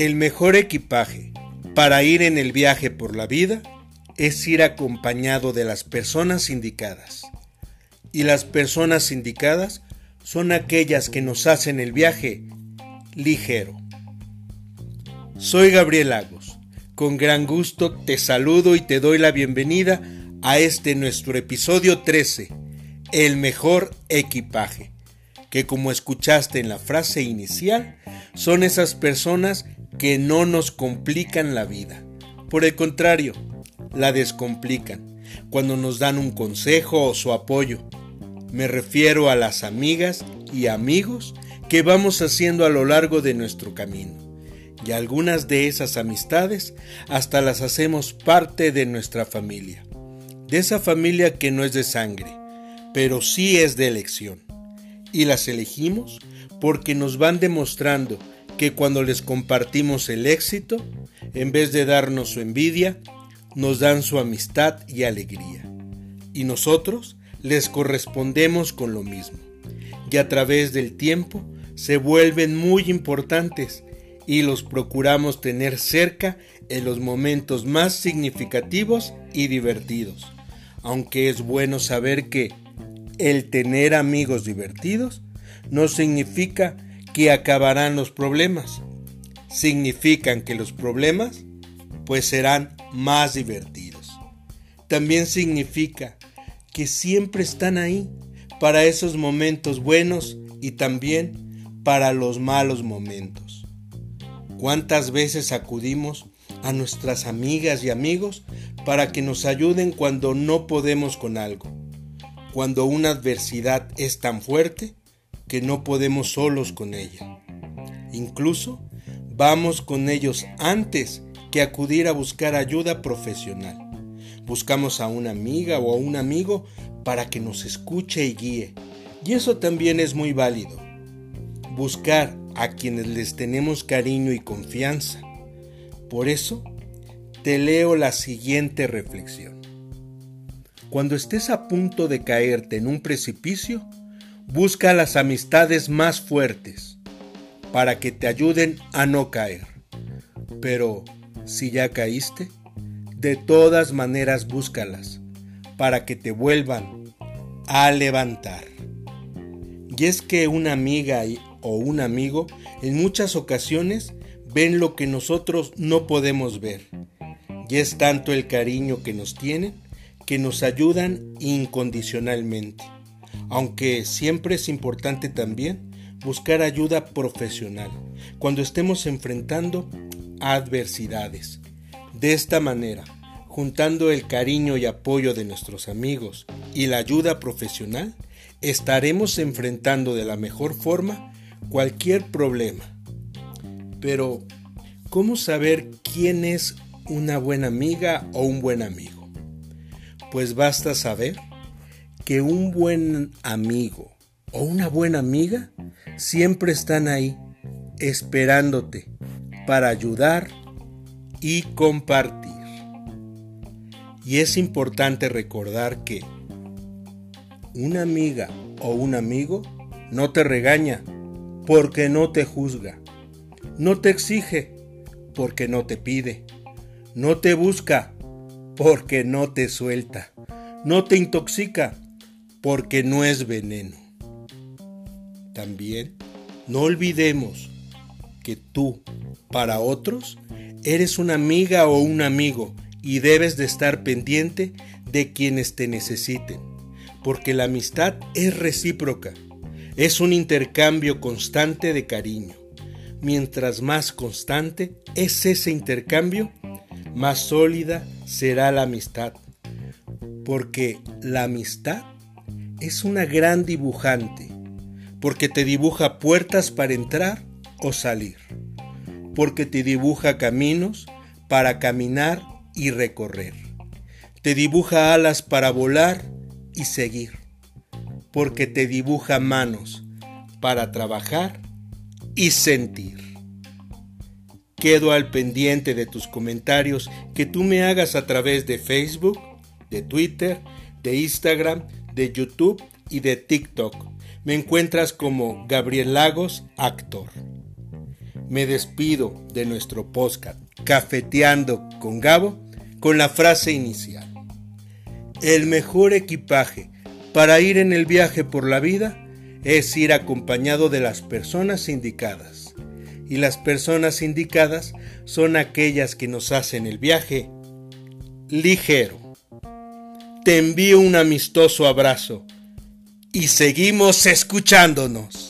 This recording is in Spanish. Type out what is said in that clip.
El mejor equipaje para ir en el viaje por la vida es ir acompañado de las personas indicadas. Y las personas indicadas son aquellas que nos hacen el viaje ligero. Soy Gabriel Lagos. Con gran gusto te saludo y te doy la bienvenida a este nuestro episodio 13, el mejor equipaje, que como escuchaste en la frase inicial, son esas personas que no nos complican la vida. Por el contrario, la descomplican cuando nos dan un consejo o su apoyo. Me refiero a las amigas y amigos que vamos haciendo a lo largo de nuestro camino. Y algunas de esas amistades hasta las hacemos parte de nuestra familia. De esa familia que no es de sangre, pero sí es de elección. Y las elegimos porque nos van demostrando que cuando les compartimos el éxito, en vez de darnos su envidia, nos dan su amistad y alegría. Y nosotros les correspondemos con lo mismo. Y a través del tiempo se vuelven muy importantes y los procuramos tener cerca en los momentos más significativos y divertidos. Aunque es bueno saber que el tener amigos divertidos no significa que acabarán los problemas. Significan que los problemas pues serán más divertidos. También significa que siempre están ahí para esos momentos buenos y también para los malos momentos. ¿Cuántas veces acudimos a nuestras amigas y amigos para que nos ayuden cuando no podemos con algo? Cuando una adversidad es tan fuerte que no podemos solos con ella. Incluso vamos con ellos antes que acudir a buscar ayuda profesional. Buscamos a una amiga o a un amigo para que nos escuche y guíe. Y eso también es muy válido. Buscar a quienes les tenemos cariño y confianza. Por eso, te leo la siguiente reflexión. Cuando estés a punto de caerte en un precipicio, busca las amistades más fuertes para que te ayuden a no caer. Pero si ya caíste, de todas maneras búscalas para que te vuelvan a levantar. Y es que una amiga o un amigo en muchas ocasiones ven lo que nosotros no podemos ver. Y es tanto el cariño que nos tienen que nos ayudan incondicionalmente. Aunque siempre es importante también buscar ayuda profesional cuando estemos enfrentando adversidades. De esta manera, juntando el cariño y apoyo de nuestros amigos y la ayuda profesional, estaremos enfrentando de la mejor forma cualquier problema. Pero, ¿cómo saber quién es una buena amiga o un buen amigo? Pues basta saber que un buen amigo o una buena amiga siempre están ahí esperándote para ayudar y compartir. Y es importante recordar que una amiga o un amigo no te regaña porque no te juzga, no te exige porque no te pide, no te busca porque no te suelta, no te intoxica porque no es veneno. También no olvidemos que tú, para otros, eres una amiga o un amigo y debes de estar pendiente de quienes te necesiten, porque la amistad es recíproca, es un intercambio constante de cariño. Mientras más constante es ese intercambio, más sólida será la amistad, porque la amistad es una gran dibujante, porque te dibuja puertas para entrar o salir, porque te dibuja caminos para caminar y recorrer. Te dibuja alas para volar y seguir, porque te dibuja manos para trabajar y sentir. Quedo al pendiente de tus comentarios que tú me hagas a través de Facebook, de Twitter, de Instagram, de YouTube y de TikTok. Me encuentras como Gabriel Lagos, actor. me despido de nuestro podcast Cafeteando con Gabo con la frase inicial. El mejor equipaje para ir en el viaje por la vida es ir acompañado de las personas indicadas. Y las personas indicadas son aquellas que nos hacen el viaje ligero. Te envío un amistoso abrazo y seguimos escuchándonos.